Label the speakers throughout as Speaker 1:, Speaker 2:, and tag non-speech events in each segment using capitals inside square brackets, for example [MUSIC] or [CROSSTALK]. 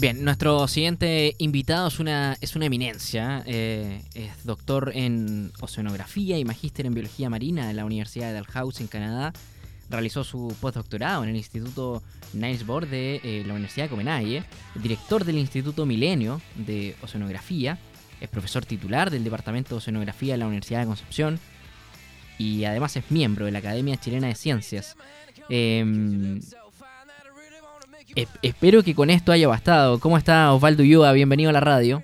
Speaker 1: Bien, nuestro siguiente invitado es una, es una eminencia. eh, es doctor en oceanografía y magíster en biología marina de la Universidad de Dalhousie en Canadá. Realizó su postdoctorado en el Instituto Niels Bohr de eh, la Universidad de Copenhague. Director del Instituto Milenio de Oceanografía. Es profesor titular del Departamento de Oceanografía de la Universidad de Concepción. Y además es miembro de la Academia Chilena de Ciencias. Em, Es- espero que con esto haya bastado. ¿Cómo está Osvaldo Ulloa? Bienvenido a la radio.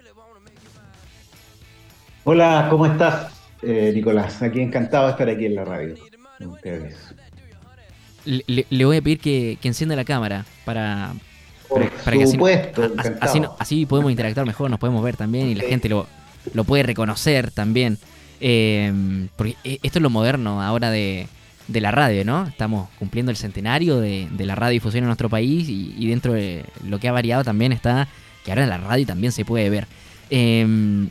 Speaker 2: Hola, ¿cómo estás, eh, Nicolás? Aquí encantado de estar aquí en la radio.
Speaker 1: Le, voy a pedir que, que encienda la cámara para,
Speaker 2: Por
Speaker 1: para, para que así,
Speaker 2: supuesto,
Speaker 1: así, podemos interactuar mejor, nos podemos ver también y la gente lo, lo puede reconocer también. Eh, porque e- esto es lo moderno ahora de, de la radio, ¿no? Estamos cumpliendo el centenario de, de la radiodifusión en nuestro país y, y dentro de lo que ha variado también está que ahora la radio también se puede ver. Eh,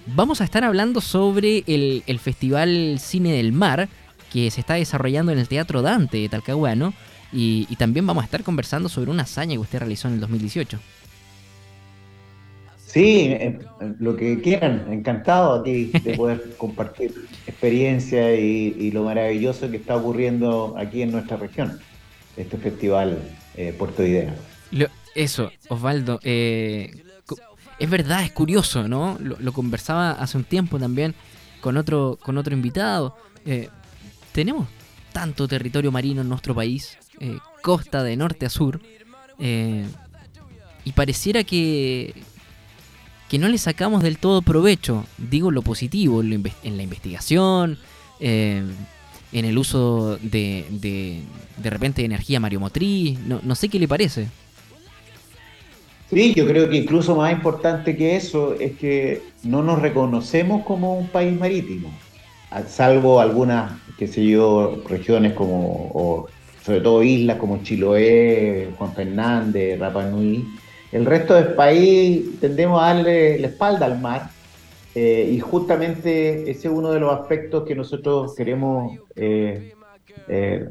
Speaker 1: vamos a estar hablando sobre el, el Festival Cine del Mar que se está desarrollando en el Teatro Dante de Talcahuano y, y también vamos a estar conversando sobre una hazaña que usted realizó en el 2018.
Speaker 2: Sí, eh, lo que quieran, encantado aquí de poder [LAUGHS] compartir experiencia y, y lo maravilloso que está ocurriendo aquí en nuestra región, este festival eh, Puerto Idea.
Speaker 1: Lo- eso, Osvaldo, eh, es verdad, es curioso, ¿no? Lo, lo conversaba hace un tiempo también con otro, con otro invitado. Eh, tenemos tanto territorio marino en nuestro país, eh, costa de norte a sur, eh, y pareciera que, que no le sacamos del todo provecho, digo lo positivo, en, la investigación, eh, en el uso de, de, de repente de energía mariomotriz, no, no sé qué le parece.
Speaker 2: Sí, yo creo que incluso más importante que eso es que no nos reconocemos como un país marítimo, salvo algunas, qué sé yo, regiones como, o sobre todo islas como Chiloé, Juan Fernández, Rapa Nui. El resto del país tendemos a darle la espalda al mar eh, y justamente ese es uno de los aspectos que nosotros queremos eh, eh,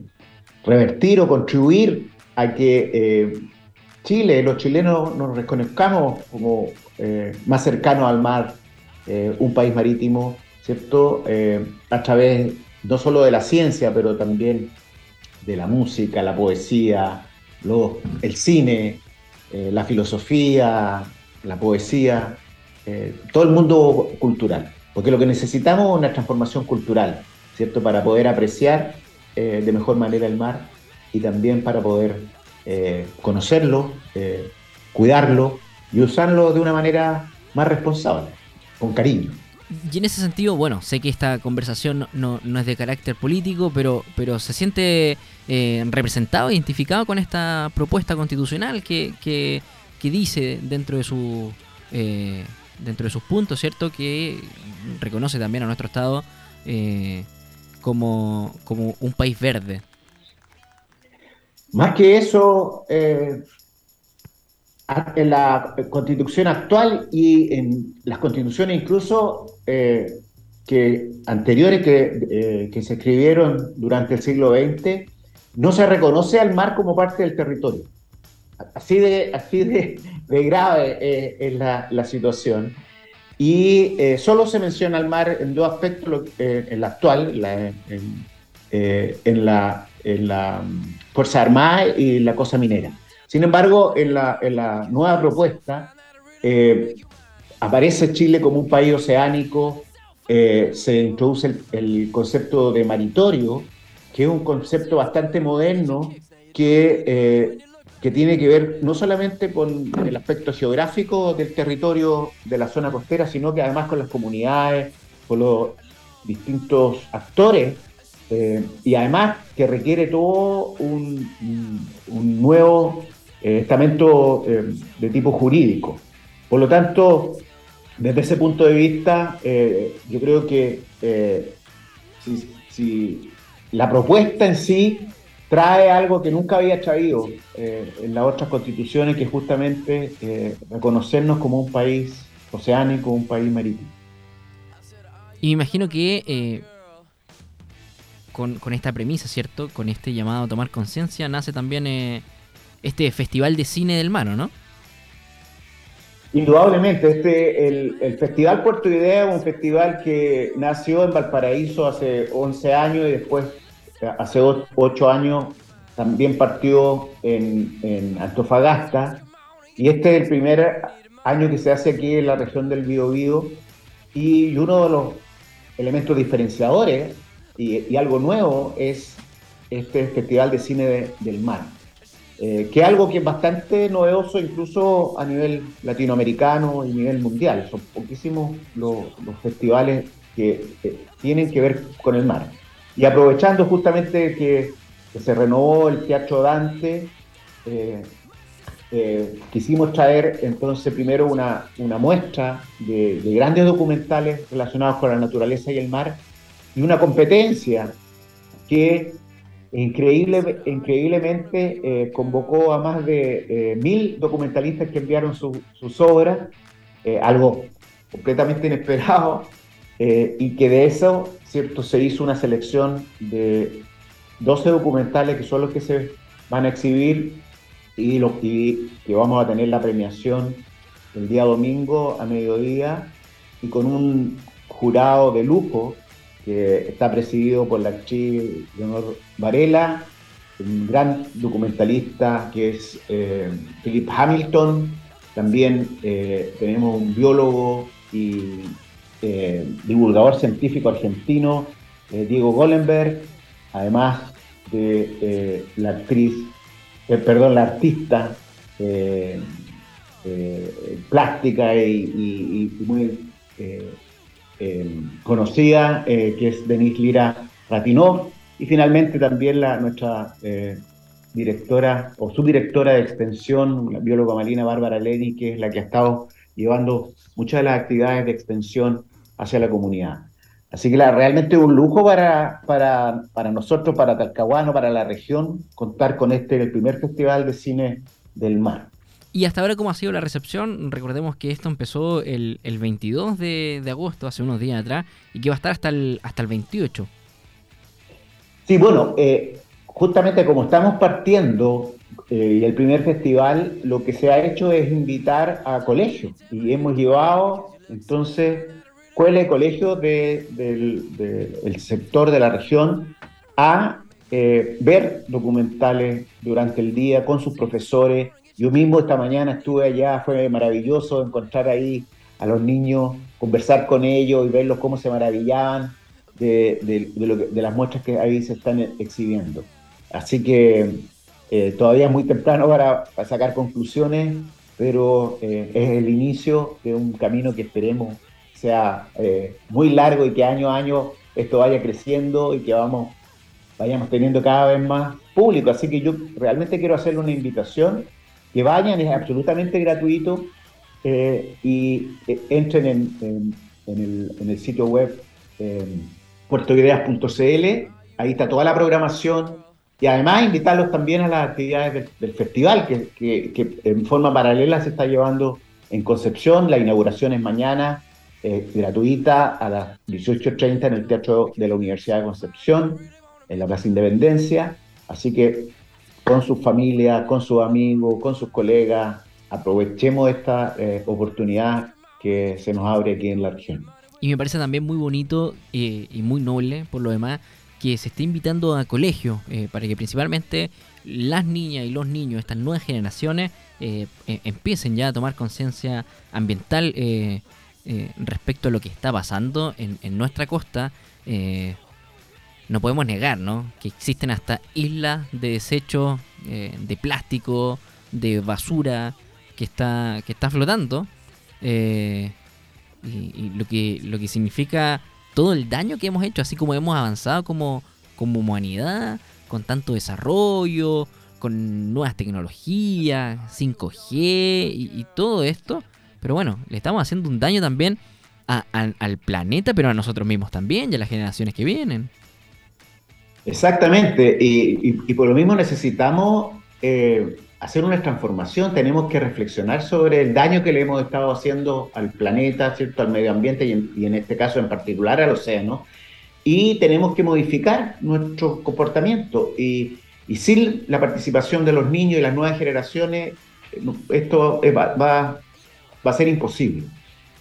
Speaker 2: revertir o contribuir a que Chile, los chilenos nos reconozcamos como más cercanos al mar, un país marítimo, ¿cierto? A través no solo de la ciencia, pero también de la música, la poesía, el cine, eh, la filosofía, la poesía, eh, todo el mundo cultural. Porque lo que necesitamos es una transformación cultural, ¿cierto? Para poder apreciar eh, de mejor manera el mar y también para poder conocerlo, cuidarlo y usarlo de una manera más responsable, con cariño.
Speaker 1: Y en ese sentido, bueno, sé que esta conversación no, no- es de carácter político, pero, pero se siente eh, representado, identificado con esta propuesta constitucional que, que, que dice dentro de su eh, dentro de sus puntos, ¿cierto? Que reconoce también a nuestro Estado eh, como, como un país verde.
Speaker 2: Más que eso, en la constitución actual y en las constituciones incluso eh, que anteriores que, eh, que se escribieron durante el siglo XX, no se reconoce al mar como parte del territorio. Así de, así de, de grave eh, es la, la situación. Y eh, solo se menciona al mar en dos aspectos, eh, en la actual, la- en, eh, en la, en la mm, Fuerza Armada y la cosa minera. Sin embargo, en la, en la nueva propuesta eh, aparece Chile como un país oceánico, eh, se introduce el, concepto de maritorio, que es un concepto bastante moderno que, eh, que tiene que ver no solamente con el aspecto geográfico del territorio de la zona costera, sino que además con las comunidades, con los distintos actores eh, y además que requiere todo un, nuevo estamento de tipo jurídico. Por lo tanto, desde ese punto de vista, eh, yo creo que eh, si, la propuesta en sí trae algo que nunca había traído eh, en las otras constituciones, que es justamente reconocernos como un país oceánico, un país marítimo.
Speaker 1: Y me imagino que con, con esta premisa, ¿cierto? Con este llamado a tomar conciencia, nace también este Festival de Cine del Mar, ¿o ¿no?
Speaker 2: Indudablemente, este, el, Festival Puerto Idea es un festival que nació en Valparaíso hace 11 años y después, hace 8 años, también partió en, en Antofagasta. Y este es el primer año que se hace aquí en la región del Biobío y uno de los elementos diferenciadores y, algo nuevo es este Festival de Cine del Mar, eh, que es algo que es bastante novedoso incluso a nivel latinoamericano y a nivel mundial. Son poquísimos los, festivales que, tienen que ver con el mar. Y aprovechando justamente que, se renovó el Teatro Dante, eh, eh, quisimos traer entonces primero una, una muestra de, grandes documentales relacionados con la naturaleza y el mar y una competencia que increíble, increíblemente eh, convocó a más de eh, mil documentalistas que enviaron sus obras, algo completamente inesperado, [LAUGHS] y que de eso cierto, se hizo una selección de 12 documentales que son los que se van a exhibir y, lo, que vamos a tener la premiación el día domingo a mediodía y con un jurado de lujo que está presidido por la actriz Leonor Varela, un gran documentalista que es eh, Philip Hamilton, también eh, tenemos un biólogo y eh, divulgador científico argentino, Diego Gollenberg, además de la actriz perdón, la artista plástica y, muy conocida, que es Denise Lira Ratinov, y finalmente también nuestra directora o subdirectora de extensión, la bióloga marina Bárbara Ledi, que es la que ha estado llevando muchas de las actividades de extensión hacia la comunidad. Así que la, realmente un lujo para, para, para, nosotros, para Talcahuano, para la región, contar con este, el primer festival de cine del mar.
Speaker 1: Y hasta ahora, ¿cómo ha sido la recepción? Recordemos que esto empezó el, el 22 de, agosto, hace unos días atrás, y que va a estar hasta el, hasta el 28.
Speaker 2: Sí, bueno, eh, justamente como estamos partiendo eh, el primer festival, lo que se ha hecho es invitar a colegios y hemos llevado entonces escuelas y colegios del sector de la región a eh, ver documentales durante el día con sus profesores. Yo mismo esta mañana estuve allá, fue maravilloso encontrar ahí a los niños, conversar con ellos y verlos cómo se maravillaban de, las muestras que ahí se están exhibiendo. Así que eh, todavía es muy temprano para, sacar conclusiones, pero eh, es el inicio de un camino que esperemos sea eh, muy largo y que año a año esto vaya creciendo y que vamos, vayamos teniendo cada vez más público. Así que yo realmente quiero hacerle una invitación, que vayan, es absolutamente gratuito eh, y eh, entren en, el, sitio web puertoideas.cl, ahí está toda la programación y además invitarlos también a las actividades del, festival que, que en forma paralela se está llevando en Concepción, la inauguración es mañana, eh, gratuita a las 18.30 en el Teatro de la Universidad de Concepción, en la Plaza Independencia. Así que con sus familias, con sus amigos, con sus colegas, aprovechemos esta eh, oportunidad que se nos abre aquí en la región.
Speaker 1: Y me parece también muy bonito eh, y muy noble, por lo demás, que se esté invitando a colegios para que principalmente las niñas y los niños, estas nuevas generaciones, e-, empiecen ya a tomar conciencia ambiental eh, respecto a lo que está pasando en, nuestra costa, eh, no podemos negar ¿no? que existen hasta islas de desechos eh, de plástico, de basura que está, que está flotando. Y, lo, que, lo que significa todo el daño que hemos hecho, así como hemos avanzado como, como humanidad, con tanto desarrollo, con nuevas tecnologías, 5G y todo esto pero bueno, le estamos haciendo un daño también al planeta, pero a nosotros mismos también y a las generaciones que vienen.
Speaker 2: Exactamente, y, por lo mismo necesitamos eh, hacer una transformación, tenemos que reflexionar sobre el daño que le hemos estado haciendo al planeta, ¿cierto? al medio ambiente y en, este caso en particular al océano, y tenemos que modificar nuestro comportamiento. Y, sin la participación de los niños y las nuevas generaciones, esto va, va a ser imposible.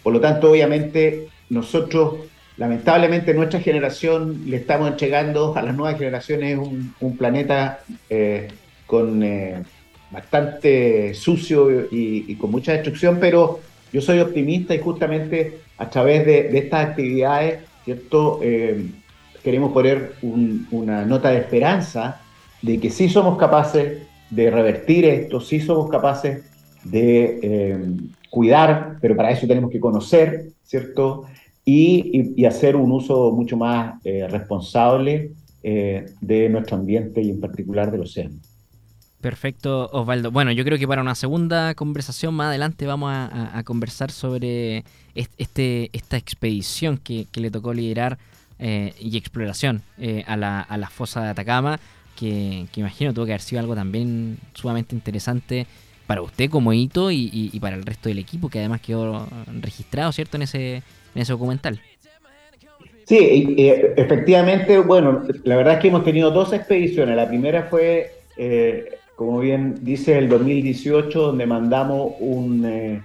Speaker 2: Por lo tanto, obviamente, nosotros, lamentablemente, nuestra generación le estamos entregando a las nuevas generaciones un, planeta eh, con eh, bastante sucio y, con mucha destrucción, pero yo soy optimista y justamente a través de, estas actividades, ¿cierto? Eh, queremos poner una nota de esperanza de que sí somos capaces de revertir esto, sí somos capaces de cuidar, pero para eso tenemos que conocer, ¿cierto? Y, hacer un uso mucho más eh, responsable de nuestro ambiente y en particular del océano.
Speaker 1: Perfecto, Osvaldo. Bueno, yo creo que para una segunda conversación más adelante vamos a, conversar sobre este, esta expedición que, le tocó liderar eh, y exploración eh, a, la, a la fosa de Atacama, que, imagino tuvo que haber sido algo también sumamente interesante para usted como hito y, para el resto del equipo, que además quedó registrado, ¿cierto?, en ese, en ese documental.
Speaker 2: Sí, efectivamente, bueno, la verdad es que hemos tenido dos expediciones. La primera fue eh, como bien dice, el 2018, donde mandamos un, eh,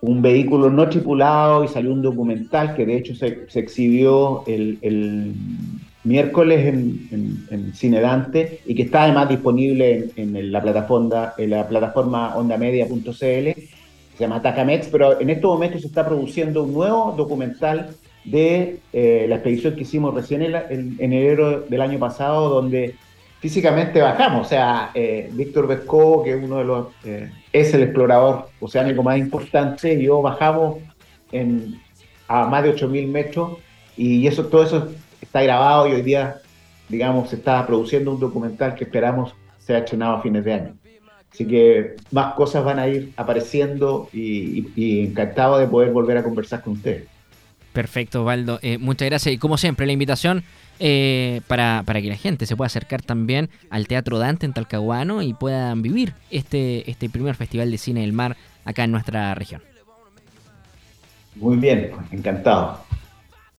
Speaker 2: un vehículo no tripulado y salió un documental que de hecho se, se exhibió el, el, miércoles en, en, Cine Dante y que está además disponible en, la, plataforma, en la plataforma ondamedia.cl, se llama Tacamex, pero en estos momentos se está produciendo un nuevo documental de eh, la expedición que hicimos recién en, en enero del año pasado, donde físicamente bajamos. O sea, eh, Víctor Vesco, que es uno de los, eh, es el explorador oceánico más importante, y yo bajamos en, a más de 8.000 metros y eso, todo eso está grabado y hoy día, digamos, se está produciendo un documental que esperamos sea estrenado a fines de año. Así que más cosas van a ir apareciendo y, encantado de poder volver a conversar con ustedes.
Speaker 1: Perfecto, Valdo. Eh, muchas gracias. Y como siempre, la invitación eh, para, para, que la gente se pueda acercar también al Teatro Dante en Talcahuano y puedan vivir este, este primer Festival de Cine del Mar acá en nuestra región.
Speaker 2: Muy bien, encantado.